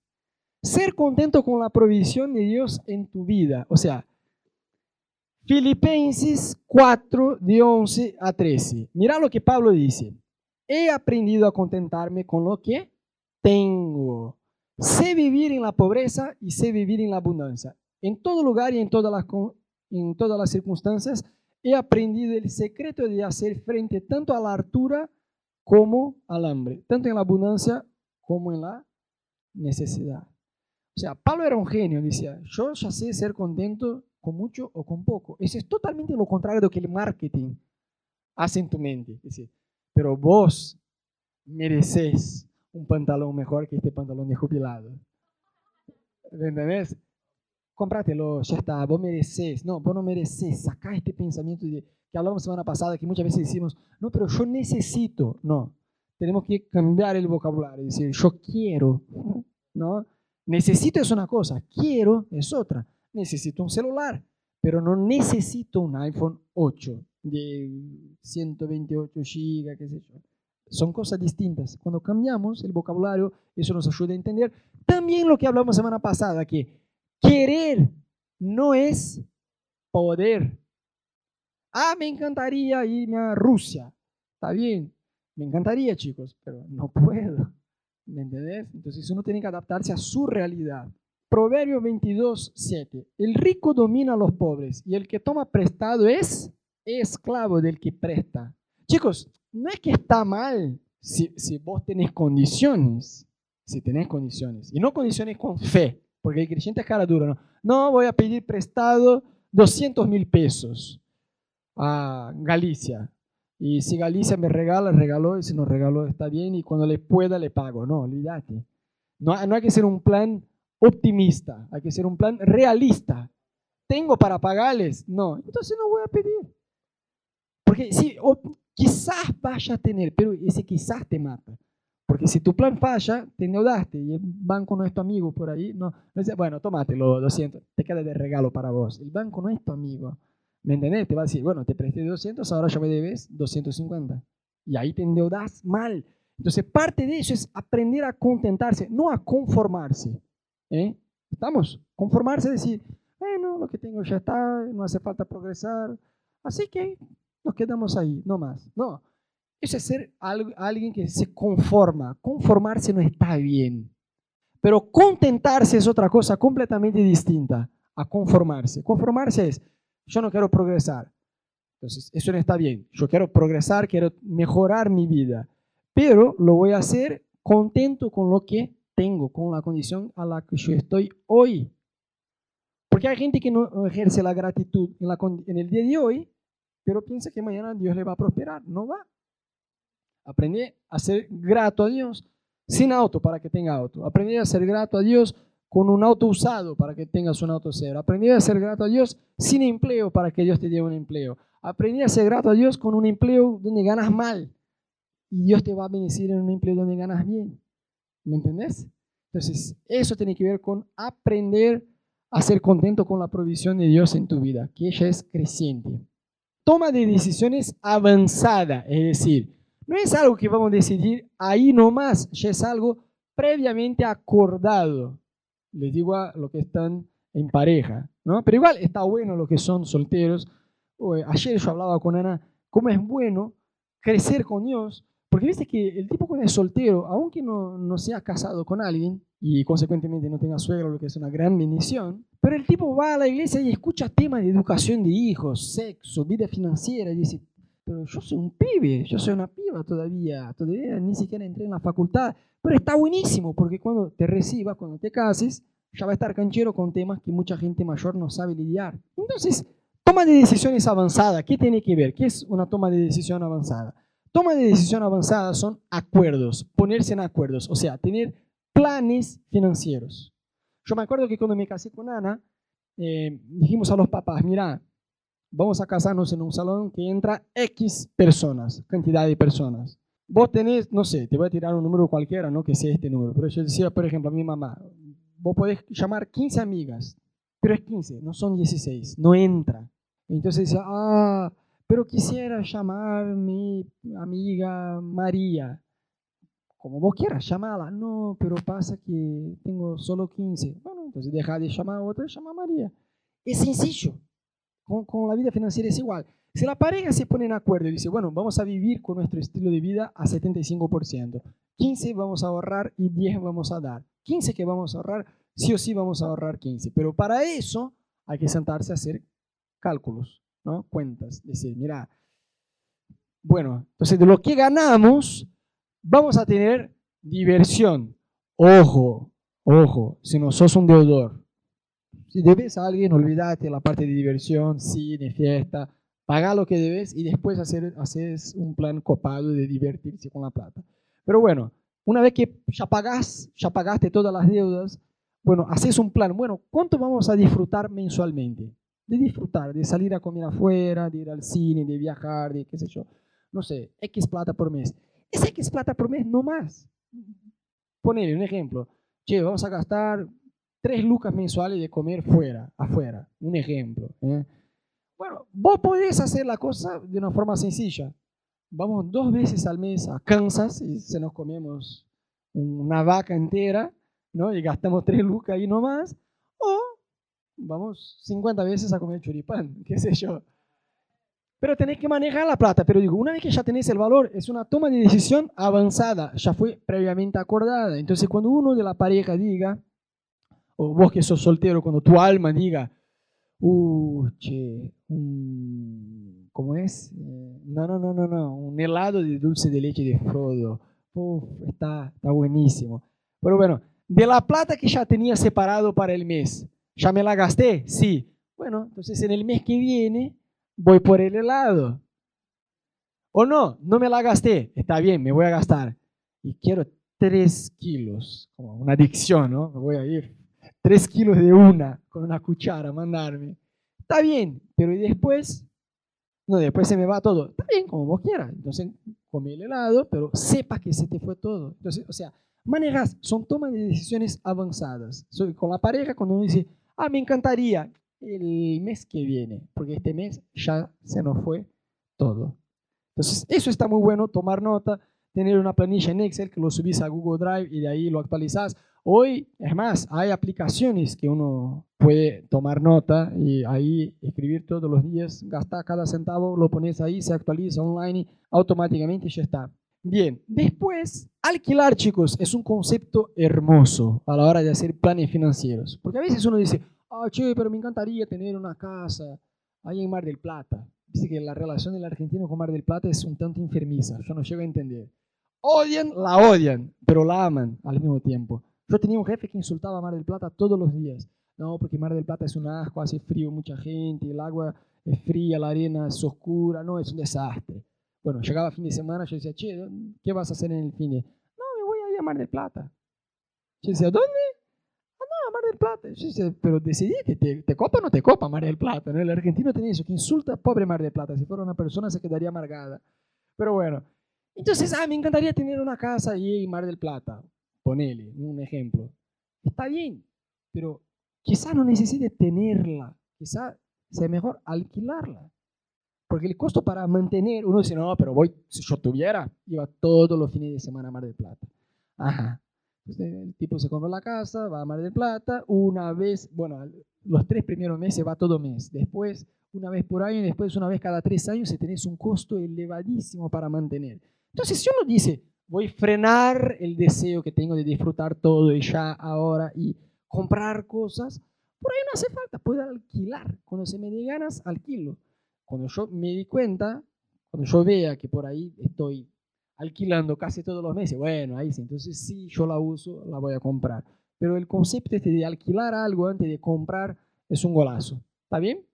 ser contento con la provisión de Dios en tu vida. O sea, Filipenses 4, de 11 a 13. Mira lo que Pablo dice. He aprendido a contentarme con lo que tengo. Sé vivir en la pobreza y sé vivir en la abundancia. En todo lugar y en todas las, en todas he aprendido el secreto de hacer frente tanto a la altura como al hambre, tanto en la abundancia como en la necesidad. O sea, Pablo era un genio, decía, yo ya sé ser contento con mucho o con poco. Eso es totalmente lo contrario de lo que el marketing hace en tu mente. pero vos mereces un pantalón mejor que este pantalón de jubilado. ¿Entendés? Cómpratelo, ya está, vos mereces. No, vos no mereces. Saca este pensamiento de, que hablamos semana pasada, que muchas veces decimos, no, pero yo necesito. No, tenemos que cambiar el vocabulario, decir, yo quiero. ¿no? Necesito es una cosa, quiero es otra. Necesito un celular, pero no necesito un iPhone 8 de 128 GB, qué sé yo. Son cosas distintas. Cuando cambiamos el vocabulario, eso nos ayuda a entender también lo que hablamos semana pasada, que querer no es poder. Ah, me encantaría irme a Rusia. Está bien, me encantaría, chicos, pero no puedo. ¿Me entendés? Entonces uno tiene que adaptarse a su realidad. Proverbio 22, 7. El rico domina a los pobres y el que toma prestado es esclavo del que presta. Chicos, no es que está mal si, si vos tenés condiciones, si tenés condiciones, y no condiciones con fe, porque el creyente es cara dura, ¿no? No voy a pedir prestado 200 mil pesos a Galicia. Y si Galicia me regala, regaló, y si no regaló, está bien, y cuando le pueda, le pago. No, olvídate. No, no hay que ser un plan optimista, hay que ser un plan realista. ¿Tengo para pagarles? No, entonces no voy a pedir. Porque si, quizás vaya a tener, pero ese quizás te mata. Porque si tu plan falla, te endeudaste y el banco no es tu amigo por ahí, no, bueno, tómatelo, 200, te queda de regalo para vos. El banco no es tu amigo. ¿Me entendés? Te va a decir, bueno, te presté 200, ahora ya me debes 250. Y ahí te endeudas mal. Entonces, parte de eso es aprender a contentarse, no a conformarse. ¿Eh? ¿Estamos? Conformarse decir, bueno, lo que tengo ya está, no hace falta progresar, así que nos quedamos ahí, no más. No, eso es ser alguien que se conforma. Conformarse no está bien. Pero contentarse es otra cosa completamente distinta a conformarse. Conformarse es, yo no quiero progresar. Entonces, eso no está bien. Yo quiero progresar, quiero mejorar mi vida. Pero lo voy a hacer contento con lo que tengo, con la condición a la que yo estoy hoy. Porque hay gente que no ejerce la gratitud en, el día de hoy, pero piensa que mañana Dios le va a prosperar. No va. Aprendí a ser grato a Dios sin auto para que tenga auto. Aprendí a ser grato a Dios con un auto usado para que tengas un auto cero. Aprendí a ser grato a Dios sin empleo para que Dios te dé un empleo. Aprendí a ser grato a Dios con un empleo donde ganas mal y Dios te va a bendecir en un empleo donde ganas bien. ¿Me entendés? Entonces, eso tiene que ver con aprender a ser contento con la provisión de Dios en tu vida, que ella es creciente. Toma de decisiones avanzada, es decir, no es algo que vamos a decidir ahí nomás, ya es algo previamente acordado. Les digo a los que están en pareja, ¿no? Pero igual está bueno los que son solteros. Ayer yo hablaba con Ana, cómo es bueno crecer con Dios, porque viste que el tipo cuando es soltero, aunque no, no sea casado con alguien y consecuentemente no tenga suegro, lo que es una gran bendición, pero el tipo va a la iglesia y escucha temas de educación de hijos, sexo, vida financiera, y dice, pero yo soy un pibe, yo soy una piba todavía, todavía ni siquiera entré en la facultad, pero está buenísimo porque cuando te recibas, cuando te cases, ya va a estar canchero con temas que mucha gente mayor no sabe lidiar. Entonces, toma de decisiones avanzada, ¿qué tiene que ver? ¿Qué es una toma de decisión avanzada? Toma de decisión avanzada son acuerdos, ponerse en acuerdos, o sea, tener planes financieros. Yo me acuerdo que cuando me casé con Ana, eh, dijimos a los papás, mira, vamos a casarnos en un salón que entra X personas, cantidad de personas. Vos tenés, no sé, te voy a tirar un número cualquiera, no que sea este número, pero yo decía, por ejemplo, a mi mamá, vos podés llamar 15 amigas, pero es 15, no son 16, no entra. Entonces dice, ah, pero quisiera llamar mi amiga María. Como vos quieras, llamala. No, pero pasa que tengo solo 15. Bueno, entonces deja de llamar a otra llama a María. Es sencillo. Con, con, la vida financiera es igual. Si la pareja se pone en acuerdo y dice, bueno, vamos a vivir con nuestro estilo de vida a 75%, 15 vamos a ahorrar y 10 vamos a dar. 15 que vamos a ahorrar, sí o sí vamos a ahorrar 15. Pero para eso hay que sentarse a hacer cálculos. ¿No? Cuentas. Decir, mira, bueno, entonces de lo que ganamos, vamos a tener diversión. Ojo, ojo, si no sos un deudor. Si debes a alguien, olvídate la parte de diversión, cine, fiesta, paga lo que debes y después hacer, haces un plan copado de divertirse con la plata. Pero bueno, una vez que ya pagas, ya pagaste todas las deudas, bueno, haces un plan. Bueno, ¿cuánto vamos a disfrutar mensualmente? De disfrutar, de salir a comer afuera, de ir al cine, de viajar, de qué sé yo, no sé, X plata por mes. Es X plata por mes, no más. Ponerle un ejemplo, che, vamos a gastar 3 lucas mensuales de comer fuera, afuera, un ejemplo. ¿eh? Bueno, vos podés hacer la cosa de una forma sencilla. Vamos dos veces al mes a Kansas y se nos comemos una vaca entera, ¿no? Y gastamos 3 lucas ahí nomás. Vamos 50 veces a comer choripán, qué sé yo. Pero tenés que manejar la plata. Pero digo, una vez que ya tenés el valor, es una toma de decisión avanzada, ya fue previamente acordada. Entonces, cuando uno de la pareja diga, o vos que sos soltero, cuando tu alma diga, uh, che, ¿cómo es? Eh, no, no, no, no, no, un helado de dulce de leche de Frodo. Uf, está, está buenísimo. Pero bueno, de la plata que ya tenía separado para el mes, ¿Ya me la gasté? Sí. Bueno, entonces en el mes que viene voy por el helado. O no, no me la gasté. Está bien, me voy a gastar. Y quiero tres kilos, como una adicción, ¿no? Me voy a ir. Tres kilos de una con una cuchara, mandarme. Está bien, pero ¿y después? No, después se me va todo. Está bien, como vos quieras. Entonces, come el helado, pero sepa que se te fue todo. Entonces, o sea, manejas, son tomas de decisiones avanzadas. Con la pareja, cuando uno dice, Ah, me encantaría el mes que viene, porque este mes ya se nos fue todo. Entonces, eso está muy bueno, tomar nota, tener una planilla en Excel que lo subís a Google Drive y de ahí lo actualizás, Hoy, es más, hay aplicaciones que uno puede tomar nota y ahí escribir todos los días, gastar cada centavo, lo pones ahí, se actualiza online y automáticamente ya está. Bien, después, alquilar, chicos, es un concepto hermoso a la hora de hacer planes financieros. Porque a veces uno dice, ah, che, pero me encantaría tener una casa ahí en Mar del Plata. Dice que la relación del argentino con Mar del Plata es un tanto enfermiza, yo no llego a entender. Odian, la odian, pero la aman al mismo tiempo. Yo tenía un jefe que insultaba a Mar del Plata todos los días. No, porque Mar del Plata es un asco, hace frío mucha gente, el agua es fría, la arena es oscura, no, es un desastre. Bueno, llegaba fin de semana, yo decía, che, ¿qué vas a hacer en el fin de? No, me voy a ir a Mar del Plata. Yo decía, ¿dónde? Ah, no, a Mar del Plata. Yo decía, pero decidí que te, te copa o no te copa Mar del Plata. ¿no? El argentino tenía eso, que insulta pobre Mar del Plata. Si fuera una persona se quedaría amargada. Pero bueno, entonces, ah, me encantaría tener una casa ahí en Mar del Plata. Ponele, un ejemplo. Está bien, pero quizá no necesite tenerla. Quizá sea mejor alquilarla. Porque el costo para mantener, uno dice, no, pero voy, si yo tuviera, iba todos los fines de semana a Mar del Plata. Ajá. Entonces, el tipo se compra la casa, va a Mar del Plata, una vez, bueno, los tres primeros meses va todo mes. Después, una vez por año y después una vez cada tres años, se tenés un costo elevadísimo para mantener. Entonces, si uno dice, voy a frenar el deseo que tengo de disfrutar todo y ya ahora y comprar cosas, por ahí no hace falta, puedo alquilar. Cuando se me dé ganas, alquilo. Cuando yo me di cuenta, cuando yo vea que por ahí estoy alquilando casi todos los meses, bueno, ahí sí, entonces sí, yo la uso, la voy a comprar. Pero el concepto este de alquilar algo antes de comprar es un golazo. ¿Está bien?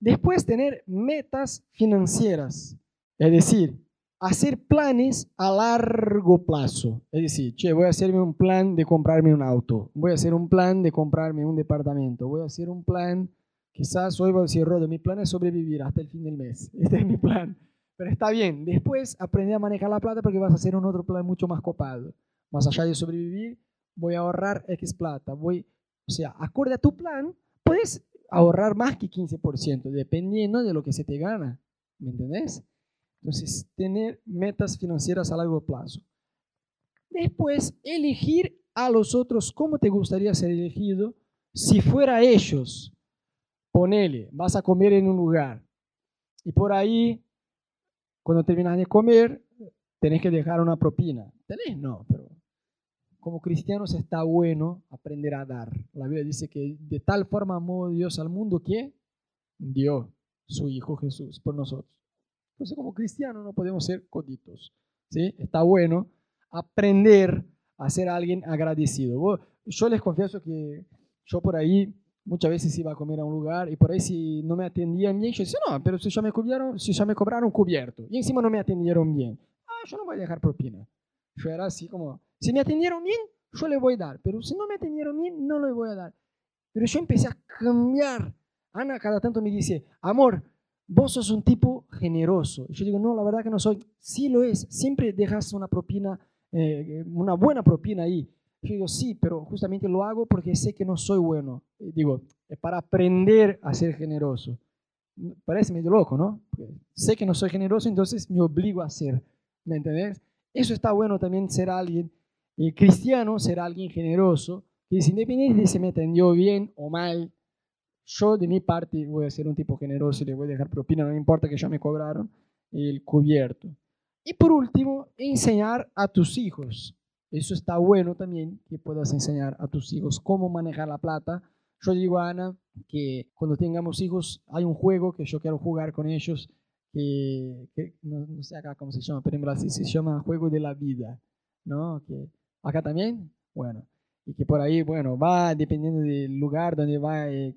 Después tener metas financieras. Es decir, hacer planes a largo plazo. Es decir, che, voy a hacerme un plan de comprarme un auto, voy a hacer un plan de comprarme un departamento, voy a hacer un plan, quizás hoy voy a decir, Rodo, mi plan es sobrevivir hasta el fin del mes. Este es mi plan. Pero está bien, después aprende a manejar la plata porque vas a hacer un otro plan mucho más copado. Más allá de sobrevivir, voy a ahorrar X plata. Voy, o sea, acorde a tu plan, puedes ahorrar más que 15%, dependiendo de lo que se te gana. ¿Me entendés? Entonces, tener metas financieras a largo plazo. Después, elegir a los otros cómo te gustaría ser elegido si fuera ellos. Ponele, vas a comer en un lugar y por ahí, cuando terminas de comer, tenés que dejar una propina. ¿Tenés? No, pero como cristianos está bueno aprender a dar. La Biblia dice que de tal forma amó Dios al mundo que dio su Hijo Jesús por nosotros. Entonces, como cristianos no podemos ser coditos. ¿sí? Está bueno aprender a ser alguien agradecido. Yo les confieso que yo por ahí muchas veces iba a comer a un lugar y por ahí si no me atendían bien, yo decía, no, pero si ya me, cubrieron, si ya me cobraron cubierto y encima no me atendieron bien, ah, yo no voy a dejar propina. Yo era así como, si me atendieron bien, yo le voy a dar, pero si no me atendieron bien, no le voy a dar. Pero yo empecé a cambiar. Ana cada tanto me dice, amor, vos sos un tipo generoso. yo digo, no, la verdad que no soy. Sí lo es, siempre dejas una propina, eh, una buena propina ahí. Yo digo, sí, pero justamente lo hago porque sé que no soy bueno. digo, es para aprender a ser generoso. Parece medio loco, ¿no? sé que no soy generoso, entonces me obligo a ser. ¿Me entendés? Eso está bueno también ser alguien cristiano, ser alguien generoso, que es independiente de si me atendió bien o mal, yo de mi parte voy a ser un tipo generoso y le voy a dejar propina, no me importa que ya me cobraron el cubierto. Y por último, enseñar a tus hijos. Eso está bueno también, que puedas enseñar a tus hijos cómo manejar la plata. Yo digo a Ana que cuando tengamos hijos hay un juego que yo quiero jugar con ellos, que, no, sé acá cómo se llama, pero en Brasil se llama Juego de la Vida. ¿no? Que, acá también, bueno, y que por ahí, bueno, va dependiendo del lugar donde va a eh,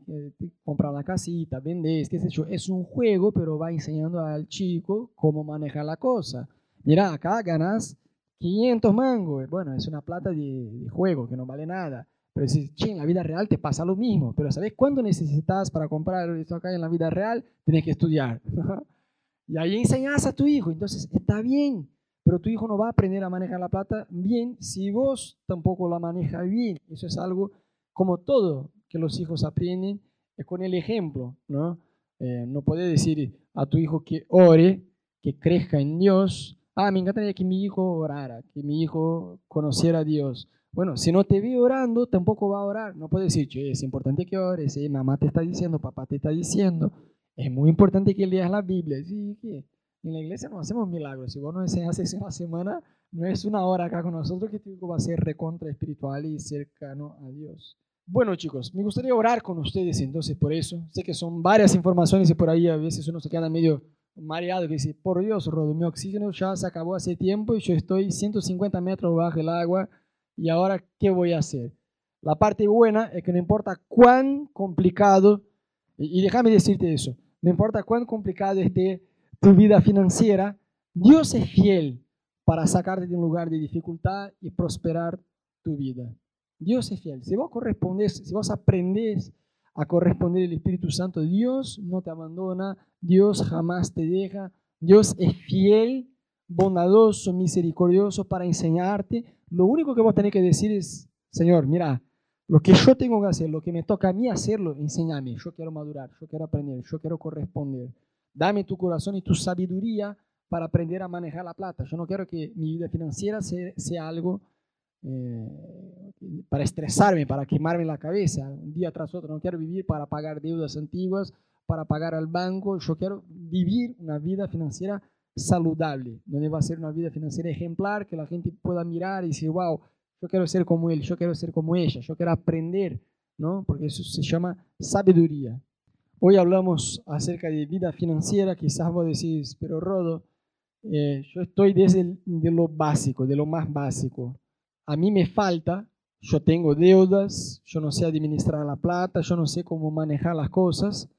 comprar la casita, vender, qué sé yo, es un juego, pero va enseñando al chico cómo manejar la cosa. Mira, acá ganas 500 mangos, bueno, es una plata de, juego que no vale nada. Pero si en la vida real te pasa lo mismo, pero ¿sabes cuándo necesitas para comprar esto acá en la vida real? Tienes que estudiar. y ahí enseñas a tu hijo, entonces está bien, pero tu hijo no va a aprender a manejar la plata bien si vos tampoco la manejas bien. Eso es algo como todo que los hijos aprenden es con el ejemplo, ¿no? Eh, no puedes decir a tu hijo que ore, que crezca en Dios. Ah, me encantaría que mi hijo orara, que mi hijo conociera a Dios. Bueno, si no te ve orando, tampoco va a orar. No puede decir, che, es importante que ores, ¿eh? mamá te está diciendo, papá te está diciendo. Es muy importante que leas la Biblia. Sí, ¿qué? En la iglesia no hacemos milagros. Si vos no enseñas una semana, no es una hora acá con nosotros que tu va a ser recontra espiritual y cercano a Dios. Bueno chicos, me gustaría orar con ustedes entonces por eso. Sé que son varias informaciones y por ahí a veces uno se queda medio mareado que dice, por Dios, Rodo, mi oxígeno ya se acabó hace tiempo y yo estoy 150 metros bajo el agua y ahora, ¿qué voy a hacer? La parte buena es que no importa cuán complicado, y déjame decirte eso, no importa cuán complicado esté tu vida financiera, Dios es fiel para sacarte de un lugar de dificultad y prosperar tu vida. Dios es fiel. Si vos correspondes, si vos aprendes a corresponder al Espíritu Santo, Dios no te abandona, Dios jamás te deja, Dios es fiel, bondadoso, misericordioso para enseñarte. Lo único que vos tenés que decir es, Señor, mira, lo que yo tengo que hacer, lo que me toca a mí hacerlo, enséñame. Yo quiero madurar, yo quiero aprender, yo quiero corresponder. Dame tu corazón y tu sabiduría para aprender a manejar la plata. Yo no quiero que mi vida financiera sea, algo eh, para estresarme, para quemarme la cabeza un día tras otro. No quiero vivir para pagar deudas antiguas, para pagar al banco. Yo quiero vivir una vida financiera saludable, donde va a ser una vida financiera ejemplar, que la gente pueda mirar y decir, wow, yo quiero ser como él, yo quiero ser como ella, yo quiero aprender, ¿no? Porque eso se llama sabiduría. Hoy hablamos acerca de vida financiera, quizás vos decís, pero Rodo, eh, yo estoy desde de lo básico, de lo más básico. A mí me falta, yo tengo deudas, yo no sé administrar la plata, yo no sé cómo manejar las cosas,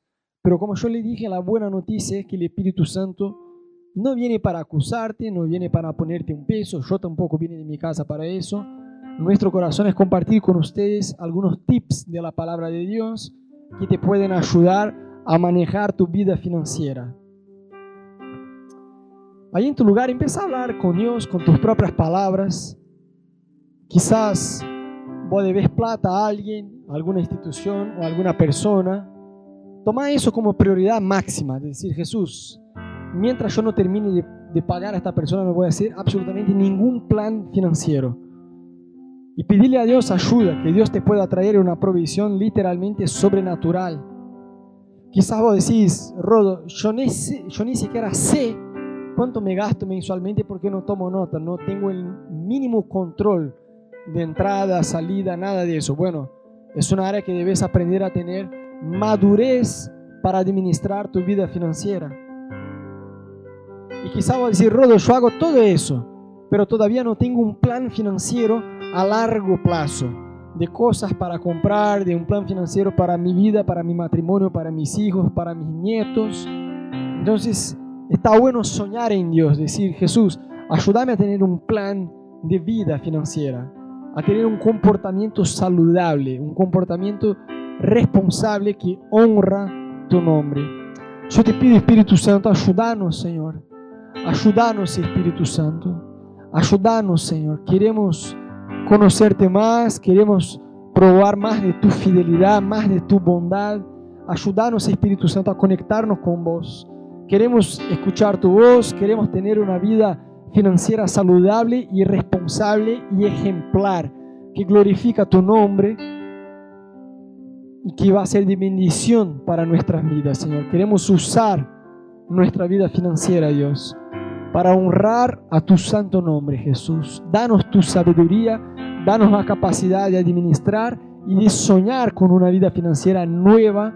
pero como yo le dije, la buena noticia es que el Espíritu Santo no viene para acusarte, no viene para ponerte un peso, yo tampoco vine de mi casa para eso. Nuestro corazón es compartir con ustedes algunos tips de la palabra de Dios que te pueden ayudar a manejar tu vida financiera. Ahí en tu lugar empieza a hablar con Dios con tus propias palabras. Quizás vos debes plata a alguien, a alguna institución o a alguna persona. Toma eso como prioridad máxima, es decir, Jesús, mientras yo no termine de, pagar a esta persona, no voy a hacer absolutamente ningún plan financiero. Y pedirle a Dios ayuda, que Dios te pueda traer una provisión literalmente sobrenatural. Quizás vos decís, Rodo, yo ni, yo ni siquiera sé cuánto me gasto mensualmente porque no tomo nota, no tengo el mínimo control de entrada, salida, nada de eso. Bueno, es una área que debes aprender a tener madurez para administrar tu vida financiera. Y quizá voy a decir, Rodo, yo hago todo eso, pero todavía no tengo un plan financiero a largo plazo de cosas para comprar, de un plan financiero para mi vida, para mi matrimonio, para mis hijos, para mis nietos. Entonces, Está bueno soñar en Dios, decir, Jesús, ayúdame a tener un plan de vida financiera, a tener un comportamiento saludable, un comportamiento responsable que honra tu nombre. Yo te pido, Espíritu Santo, ayúdanos, Señor. Ayúdanos, Espíritu Santo. Ayúdanos, Señor. Queremos conocerte más, queremos probar más de tu fidelidad, más de tu bondad. Ayúdanos, Espíritu Santo, a conectarnos con vos Queremos escuchar tu voz, queremos tener una vida financiera saludable y responsable y ejemplar, que glorifica tu nombre y que va a ser de bendición para nuestras vidas, Señor. Queremos usar nuestra vida financiera, Dios, para honrar a tu santo nombre, Jesús. Danos tu sabiduría, danos la capacidad de administrar y de soñar con una vida financiera nueva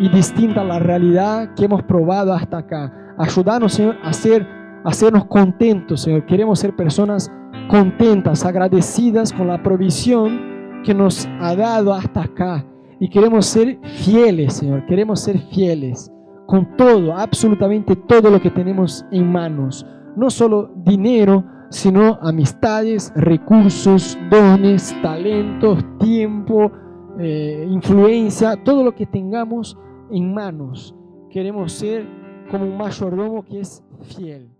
y distinta a la realidad que hemos probado hasta acá. Ayúdanos, Señor, a, ser, hacernos contentos, Señor. Queremos ser personas contentas, agradecidas con la provisión que nos ha dado hasta acá. Y queremos ser fieles, Señor. Queremos ser fieles con todo, absolutamente todo lo que tenemos en manos. No solo dinero, sino amistades, recursos, dones, talentos, tiempo, eh, influencia, todo lo que tengamos en manos. Queremos ser como un mayordomo que es fiel.